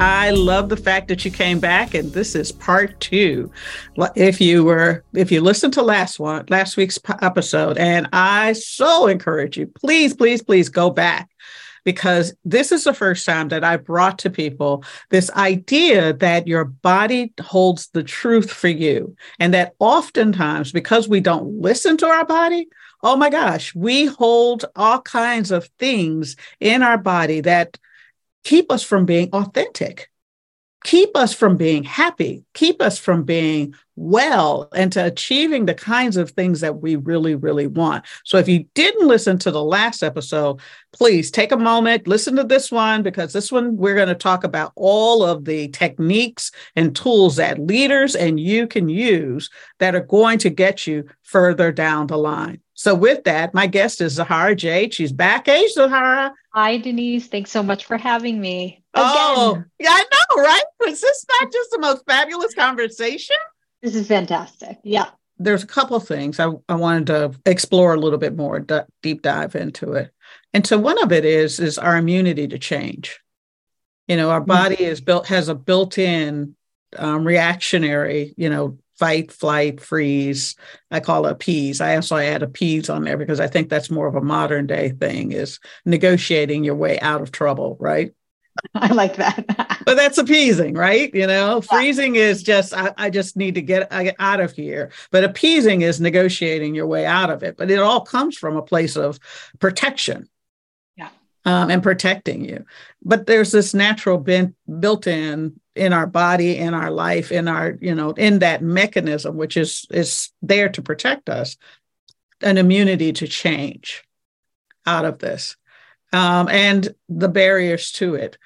I love the fact that you came back, and this is part two. If you were, if you listened to last one, last week's episode, and I so encourage you, please, please, please go back because this is the first time that I brought to people this idea that your body holds the truth for you, and that oftentimes because we don't listen to our body, oh my gosh, we hold all kinds of things in our body that keep us from being authentic, keep us from being happy, keep us from being well, and to achieving the kinds of things that we really, really want. So if you didn't listen to the last episode, please take a moment, listen to this one, because this one we're going to talk about all of the techniques and tools that leaders and you can use that are going to get you further down the line. So, with that, my guest is Zahara Jade. She's back. Hey, Zahara. Hi, Denise. Thanks so much for having me. Again. Oh, yeah, I know, right? Is this not just the most fabulous conversation? This is fantastic. Yeah. There's a couple things I, I wanted to explore a little bit more, d- deep dive into it. And so one of it is is our immunity to change. You know, our mm-hmm. body mm-hmm. is built has a built-in um, reactionary, you know, fight, flight, freeze. I call it appease. I also add appease on there because I think that's more of a modern day thing is negotiating your way out of trouble, right? I like that. but that's appeasing, right? You know, yeah. freezing is just, I, I just need to get, get out of here. But appeasing is negotiating your way out of it. But it all comes from a place of protection. Um, and protecting you. But there's this natural built in in our body in our life in our you know in that mechanism which is is there to protect us an immunity to change out of this um, and the barriers to it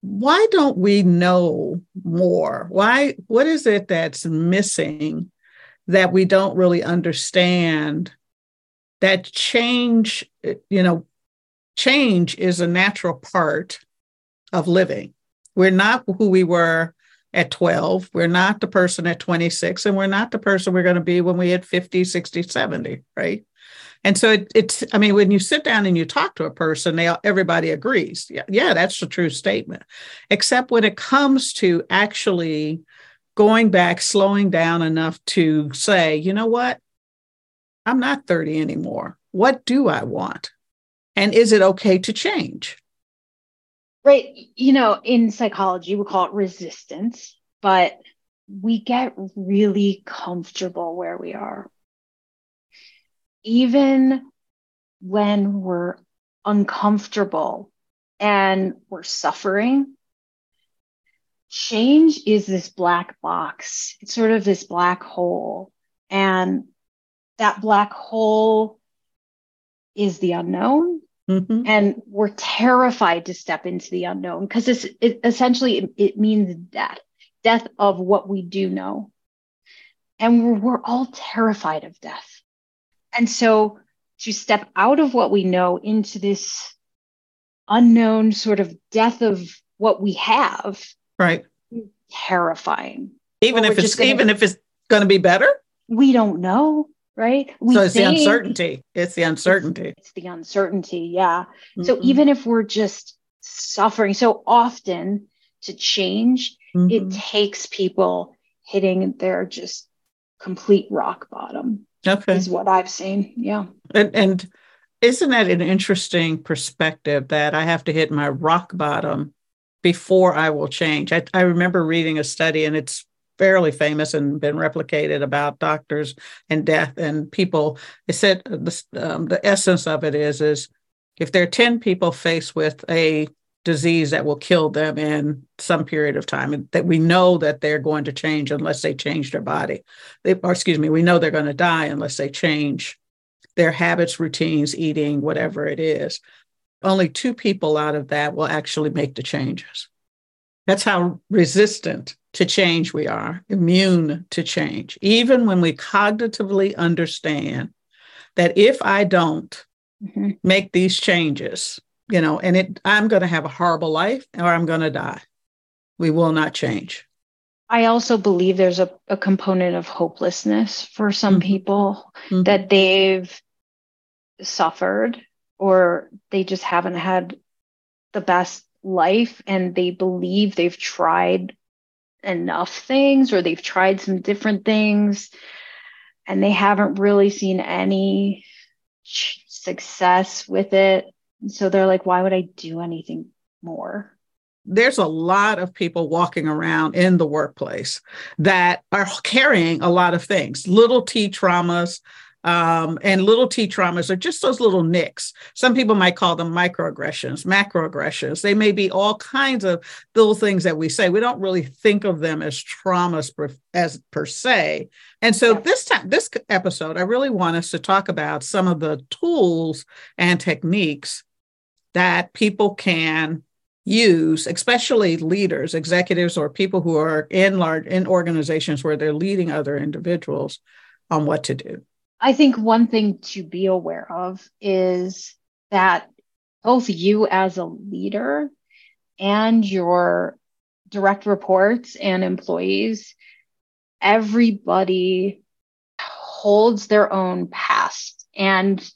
why don't we know more why what is it that's missing that we don't really understand that change you know change is a natural part of living we're not who we were at 12. We're not the person at 26, and we're not the person we're going to be when we hit 50, 60, 70, right? And so it, it's, I mean, when you sit down and you talk to a person, they everybody agrees. Yeah, yeah, that's a true statement. Except when it comes to actually going back, slowing down enough to say, you know what? I'm not 30 anymore. What do I want? And is it okay to change? right. You know in psychology we call it resistance but we get really comfortable where we are. Even when we're uncomfortable and we're suffering change is this black box. It's sort of this black hole. And that black hole is the unknown Mm-hmm. And we're terrified to step into the unknown because it's it, essentially it, it, means death, death of what we do know. And we're, we're all terrified of death. And so to step out of what we know into this unknown sort of death of what we have, right? Terrifying. Even if it's gonna, even if it's going to be better, we don't know right? We so it's the uncertainty. It's the uncertainty. It's, it's the uncertainty. Yeah. Mm-hmm. So even if we're just suffering, so often to change, mm-hmm. it takes people hitting their just complete rock bottom. Okay. Is what I've seen. Yeah. And, and isn't that an interesting perspective that I have to hit my rock bottom before I will change. I, I remember reading a study, and it's fairly famous and been replicated about doctors and death and people. It said the, um, the essence of it is is if there are 10 people faced with a disease that will kill them in some period of time that we know that they're going to change unless they change their body. They, or excuse me we know they're going to die unless they change their habits routines eating whatever it is. Only two people out of that will actually make the changes that's how resistant to change we are immune to change even when we cognitively understand that if i don't mm-hmm. make these changes you know, and it I'm going to have a horrible life or I'm going to die. We will not change. I also believe there's a, a component of hopelessness for some mm-hmm. people mm-hmm. that they've suffered or they just haven't had the best life and they believe they've tried enough things or they've tried some different things and they haven't really seen any success with it so they're like, why would I do anything more? There's a lot of people walking around in the workplace that are carrying a lot of things, little t traumas, um, and little t traumas are just those little nicks. Some people might call them microaggressions, macroaggressions. They may be all kinds of little things that we say. We don't really think of them as traumas per, as per se. And so this time, this episode, I really want us to talk about some of the tools and techniques that people can use especially leaders executives or people who are in large in organizations where they're leading other individuals on what to do i think one thing to be aware of is that both you as a leader and your direct reports and employees everybody holds their own past. And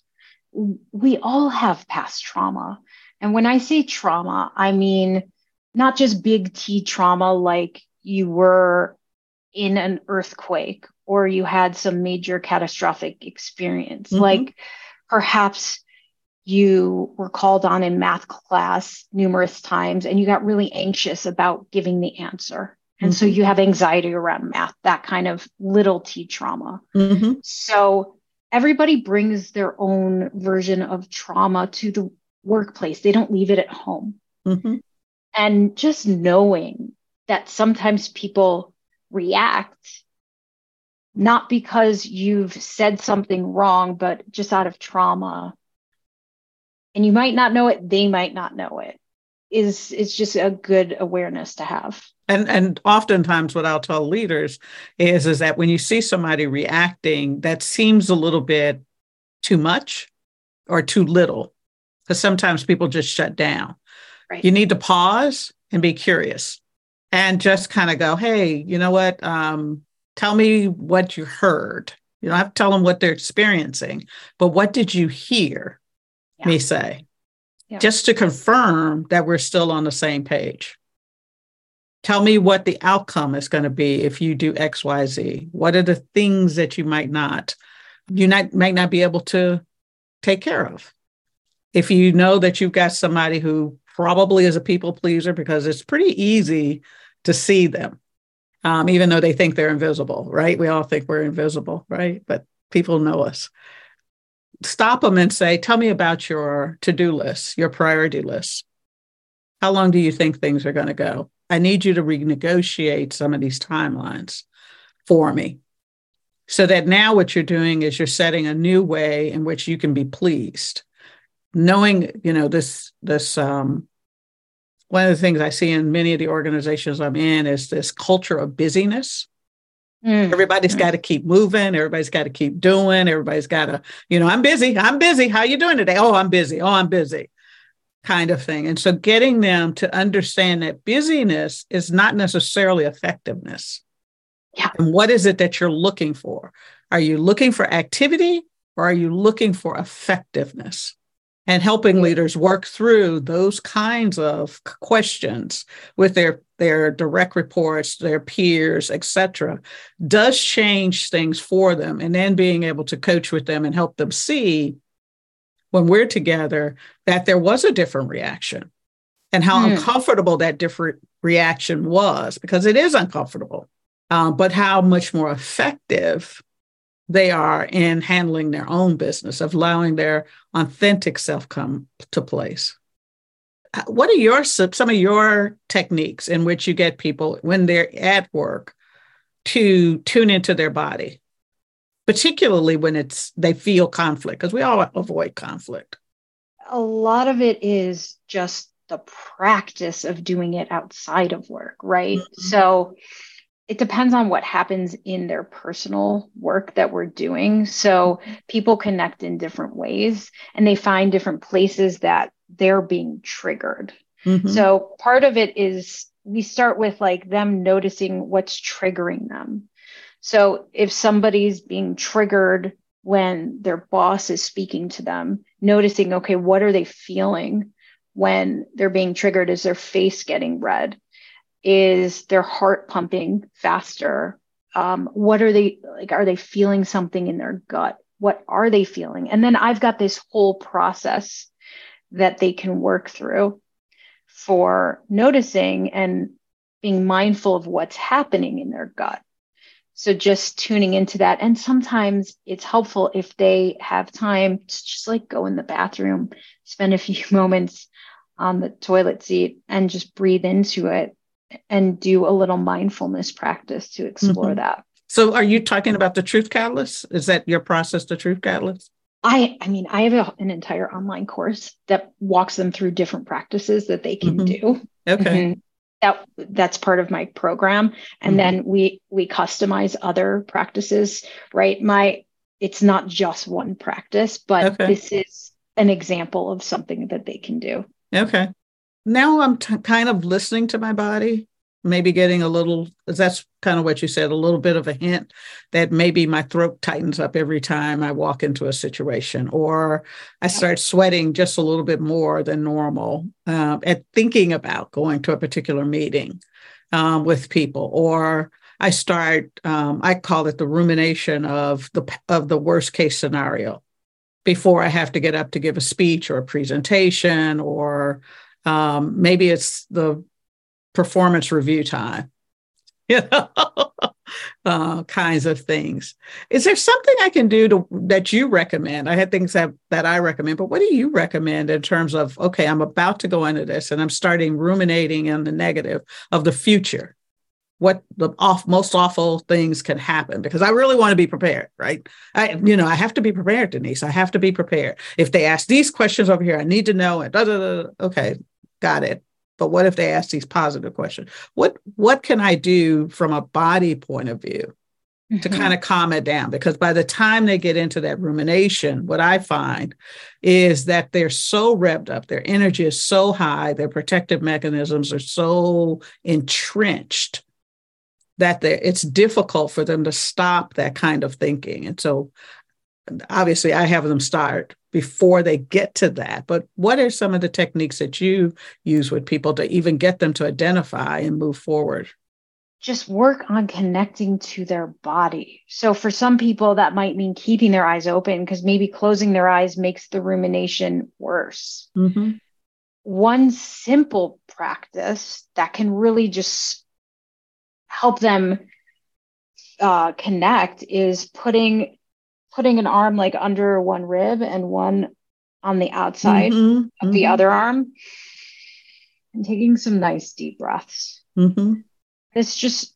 we all have past trauma. And when I say trauma, I mean not just big T trauma like you were in an earthquake or you had some major catastrophic experience, mm-hmm. like perhaps you were called on in math class numerous times and you got really anxious about giving the answer. And mm-hmm. so you have anxiety around math, that kind of little t trauma. Mm-hmm. So everybody brings their own version of trauma to the workplace. They don't leave it at home. Mm-hmm. And just knowing that sometimes people react not because you've said something wrong, but just out of trauma. And you might not know it, they might not know it. Is it's just a good awareness to have. And and oftentimes what I'll tell leaders is is that when you see somebody reacting that seems a little bit too much or too little, because sometimes people just shut down. Right. You need to pause and be curious and just kind of go, hey, you know what? Um, tell me what you heard. You don't have to tell them what they're experiencing, but what did you hear yeah. me say? Yeah. Just to confirm that we're still on the same page. Tell me what the outcome is going to be if you do X, Y, Z. What are the things that you might not, you not, might not be able to take care of? if you know that you've got somebody who probably is a people pleaser because it's pretty easy to see them um, even though they think they're invisible right? We all think we're invisible right? But people know us. Stop them and say tell me about your to-do list your priority list. How long do you think things are going to go? I need you to renegotiate some of these timelines for me so that now what you're doing is you're setting a new way in which you can be pleased. Knowing you know this this um one of the things i see in many of the organizations i'm in is this culture of busyness mm. everybody's mm. got to keep moving everybody's got to keep doing everybody's got to you know i'm busy i'm busy how you doing today oh i'm busy oh i'm busy kind of thing and so getting them to understand that busyness is not necessarily effectiveness yeah. and what is it that you're looking for are you looking for activity or are you looking for effectiveness and helping leaders work through those kinds of questions with their their direct reports their peers etc does change things for them and then being able to coach with them and help them see when we're together that there was a different reaction and how mm. uncomfortable that different reaction was because it is uncomfortable, uh, but how much more effective they are in handling their own business, of allowing their authentic self come to place. Uh, what are your some of your techniques in which you get people when they're at work to tune into their body, particularly when it's they feel conflict? Because we all avoid conflict. A lot of it is just the practice of doing it outside of work, right? Mm-hmm. So it depends on what happens in their personal work that we're doing. So people connect in different ways and they find different places that they're being triggered. Mm-hmm. So part of it is we start with like them noticing what's triggering them. So if somebody's being triggered when their boss is speaking to them, noticing, okay, what are they feeling when they're being triggered? Is their face getting red? Is their heart pumping faster? Um, what are they like? Are they feeling something in their gut? What are they feeling? And then I've got this whole process that they can work through for noticing and being mindful of what's happening in their gut. So just tuning into that. And sometimes it's helpful if they have time to just like go in the bathroom, spend a few moments on the toilet seat and just breathe into it and do a little mindfulness practice to explore mm-hmm. that. So are you talking about the truth catalyst? Is that your process, the truth catalyst? I, I mean, I have a, an entire online course that walks them through different practices that they can mm-hmm. do. Okay. Mm-hmm. That that's part of my program, and mm-hmm. then we we customize other practices. Right, my it's not just one practice, but okay. this is an example of something that they can do. Okay. Now I'm t- kind of listening to my body maybe getting a little that's kind of what you said a little bit of a hint that maybe my throat tightens up every time i walk into a situation or i start sweating just a little bit more than normal uh, at thinking about going to a particular meeting um, with people or i start um, i call it the rumination of the of the worst case scenario before i have to get up to give a speech or a presentation or um, maybe it's the performance review time, you know, uh, kinds of things. Is there something I can do to that you recommend? I had things that, that I recommend, but what do you recommend in terms of, okay, I'm about to go into this and I'm starting ruminating in the negative of the future? What the off, most awful things can happen because I really want to be prepared, right? I, you know, I have to be prepared, Denise. I have to be prepared. If they ask these questions over here, I need to know it. Okay, got it but what if they ask these positive questions? What what can I do from a body point of view mm-hmm. to kind of calm it down? Because by the time they get into that rumination, what I find is that they're so revved up, their energy is so high, their protective mechanisms are so entrenched that it's difficult for them to stop that kind of thinking. And so obviously I have them start before they get to that. But what are some of the techniques that you use with people to even get them to identify and move forward? Just work on connecting to their body. So, for some people, that might mean keeping their eyes open because maybe closing their eyes makes the rumination worse. Mm-hmm. One simple practice that can really just help them uh, connect is putting putting an arm like under one rib and one on the outside mm-hmm, of mm-hmm. the other arm and taking some nice deep breaths. Mm-hmm. It's just,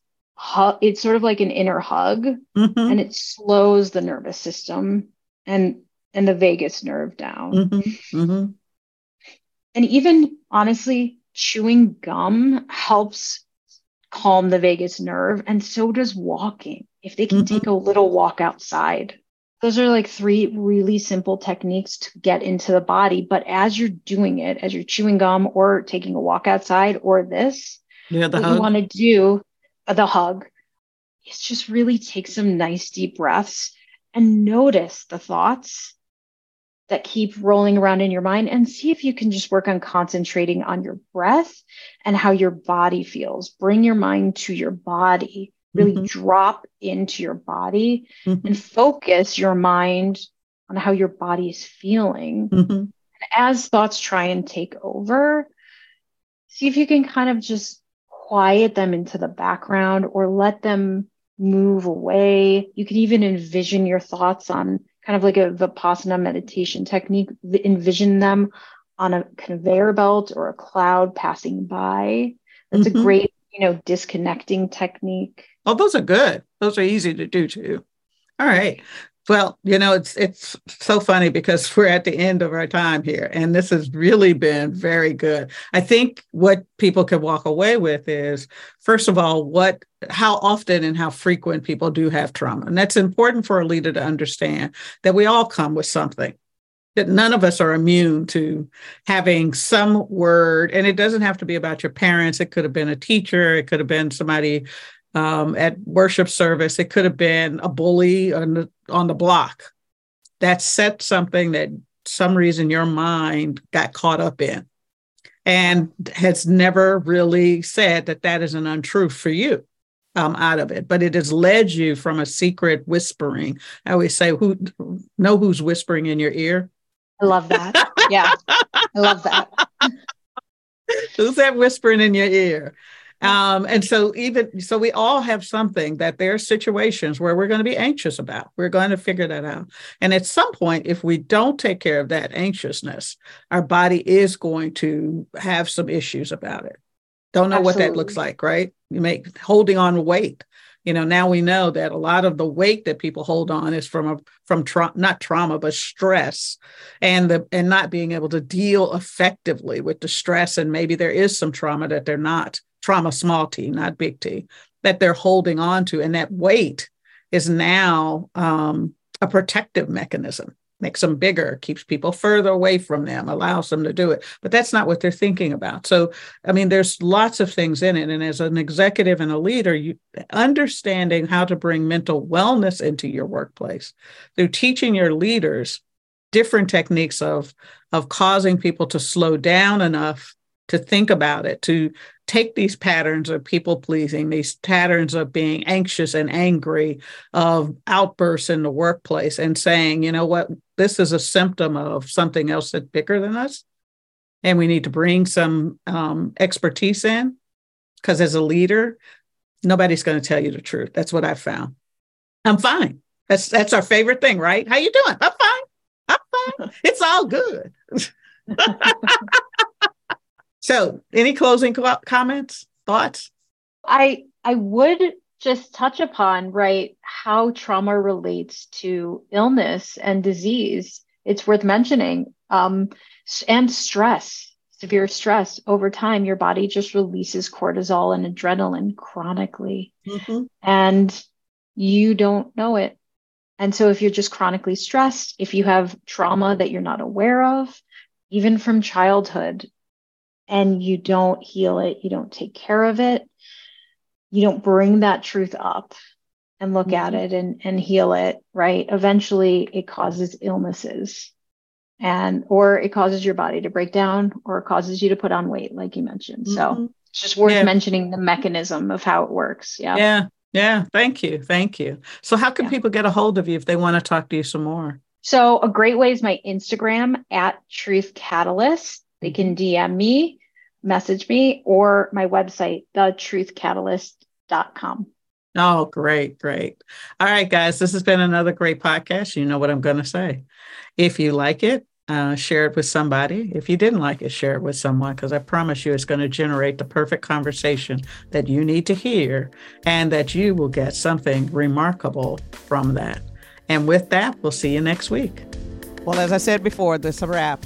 it's sort of like an inner hug mm-hmm. and it slows the nervous system and, and the vagus nerve down. Mm-hmm, mm-hmm. And even honestly, chewing gum helps calm the vagus nerve and so does walking. If they can take a little walk outside those are like three really simple techniques to get into the body. But as you're doing it, as you're chewing gum or taking a walk outside or this, yeah, what hug. you want to do, uh, the hug, is just really take some nice deep breaths and notice the thoughts that keep rolling around in your mind and see if you can just work on concentrating on your breath and how your body feels. Bring your mind to your body really mm-hmm. drop into your body mm-hmm. and focus your mind on how your body is feeling. Mm-hmm. as thoughts try and take over, see if you can kind of just quiet them into the background or let them move away. You can even envision your thoughts on kind of like a Vipassana meditation technique, envision them on a conveyor belt or a cloud passing by. That's mm-hmm. a great, you know, disconnecting technique. Oh, those are good. Those are easy to do too. All right. Well, you know, it's it's so funny because we're at the end of our time here, and this has really been very good. I think what people can walk away with is, first of all, what how often and how frequent people do have trauma, and that's important for a leader to understand that we all come with something. That none of us are immune to having some word, and it doesn't have to be about your parents. It could have been a teacher, it could have been somebody um, at worship service. It could have been a bully on the, on the block that said something that some reason your mind got caught up in and has never really said that that is an untruth for you um, out of it, but it has led you from a secret whispering. I always say, "Who know who's whispering in your ear?" I love that. Yeah, I love that. who's that whispering in your ear? Um, and so even so we all have something that there are situations where we're going to be anxious about. We're going to figure that out. And at some point, if we don't take care of that anxiousness, our body is going to have some issues about it. Don't know Absolutely. what that looks like, right? You make holding on weight. You know, now we know that a lot of the weight that people hold on is from a from tra- not trauma but stress, and the and not being able to deal effectively with the stress, and maybe there is some trauma that they're not trauma small t, not big T, that they're holding on to. And that weight is now um, a protective mechanism, makes them bigger, keeps people further away from them, allows them to do it. But that's not what they're thinking about. So, I mean, there's lots of things in it. And as an executive and a leader, you understanding how to bring mental wellness into your workplace through teaching your leaders different techniques of of causing people to slow down enough to think about it, to take these patterns of people pleasing, these patterns of being anxious and angry, of outbursts in the workplace, and saying, you know what, this is a symptom of something else that's bigger than us. And we need to bring some um, expertise in because as a leader, nobody's going to tell you the truth. That's what I found. I'm fine. That's that's our favorite thing, right? How you doing? I'm fine. I'm fine. It's all good. So, any closing comments, thoughts? I I would just touch upon right how trauma relates to illness and disease. It's worth mentioning, um, and stress, severe stress. Over time, your body just releases cortisol and adrenaline chronically, mm-hmm. and you don't know it. And so, if you're just chronically stressed, if you have trauma that you're not aware of, even from childhood, and you don't heal it, you don't take care of it, you don't bring that truth up and look mm-hmm. at it and, and heal it, right? Eventually it causes illnesses and or it causes your body to break down or it causes you to put on weight, like you mentioned. Mm-hmm. So it's just worth yeah. mentioning the mechanism of how it works. Yeah. Yeah. Yeah. Thank you. Thank you. So how can yeah. people get a hold of you if they want to talk to you some more? So a great way is my Instagram at Truth Catalyst. They can DM me, message me, or my website, thetruthcatalyst.com. Oh, great, great. All right, guys, this has been another great podcast. You know what I'm going to say. If you like it, uh, share it with somebody. If you didn't like it, share it with someone because I promise you it's going to generate the perfect conversation that you need to hear and that you will get something remarkable from that. And with that, we'll see you next week. Well, as I said before, this is a wrap.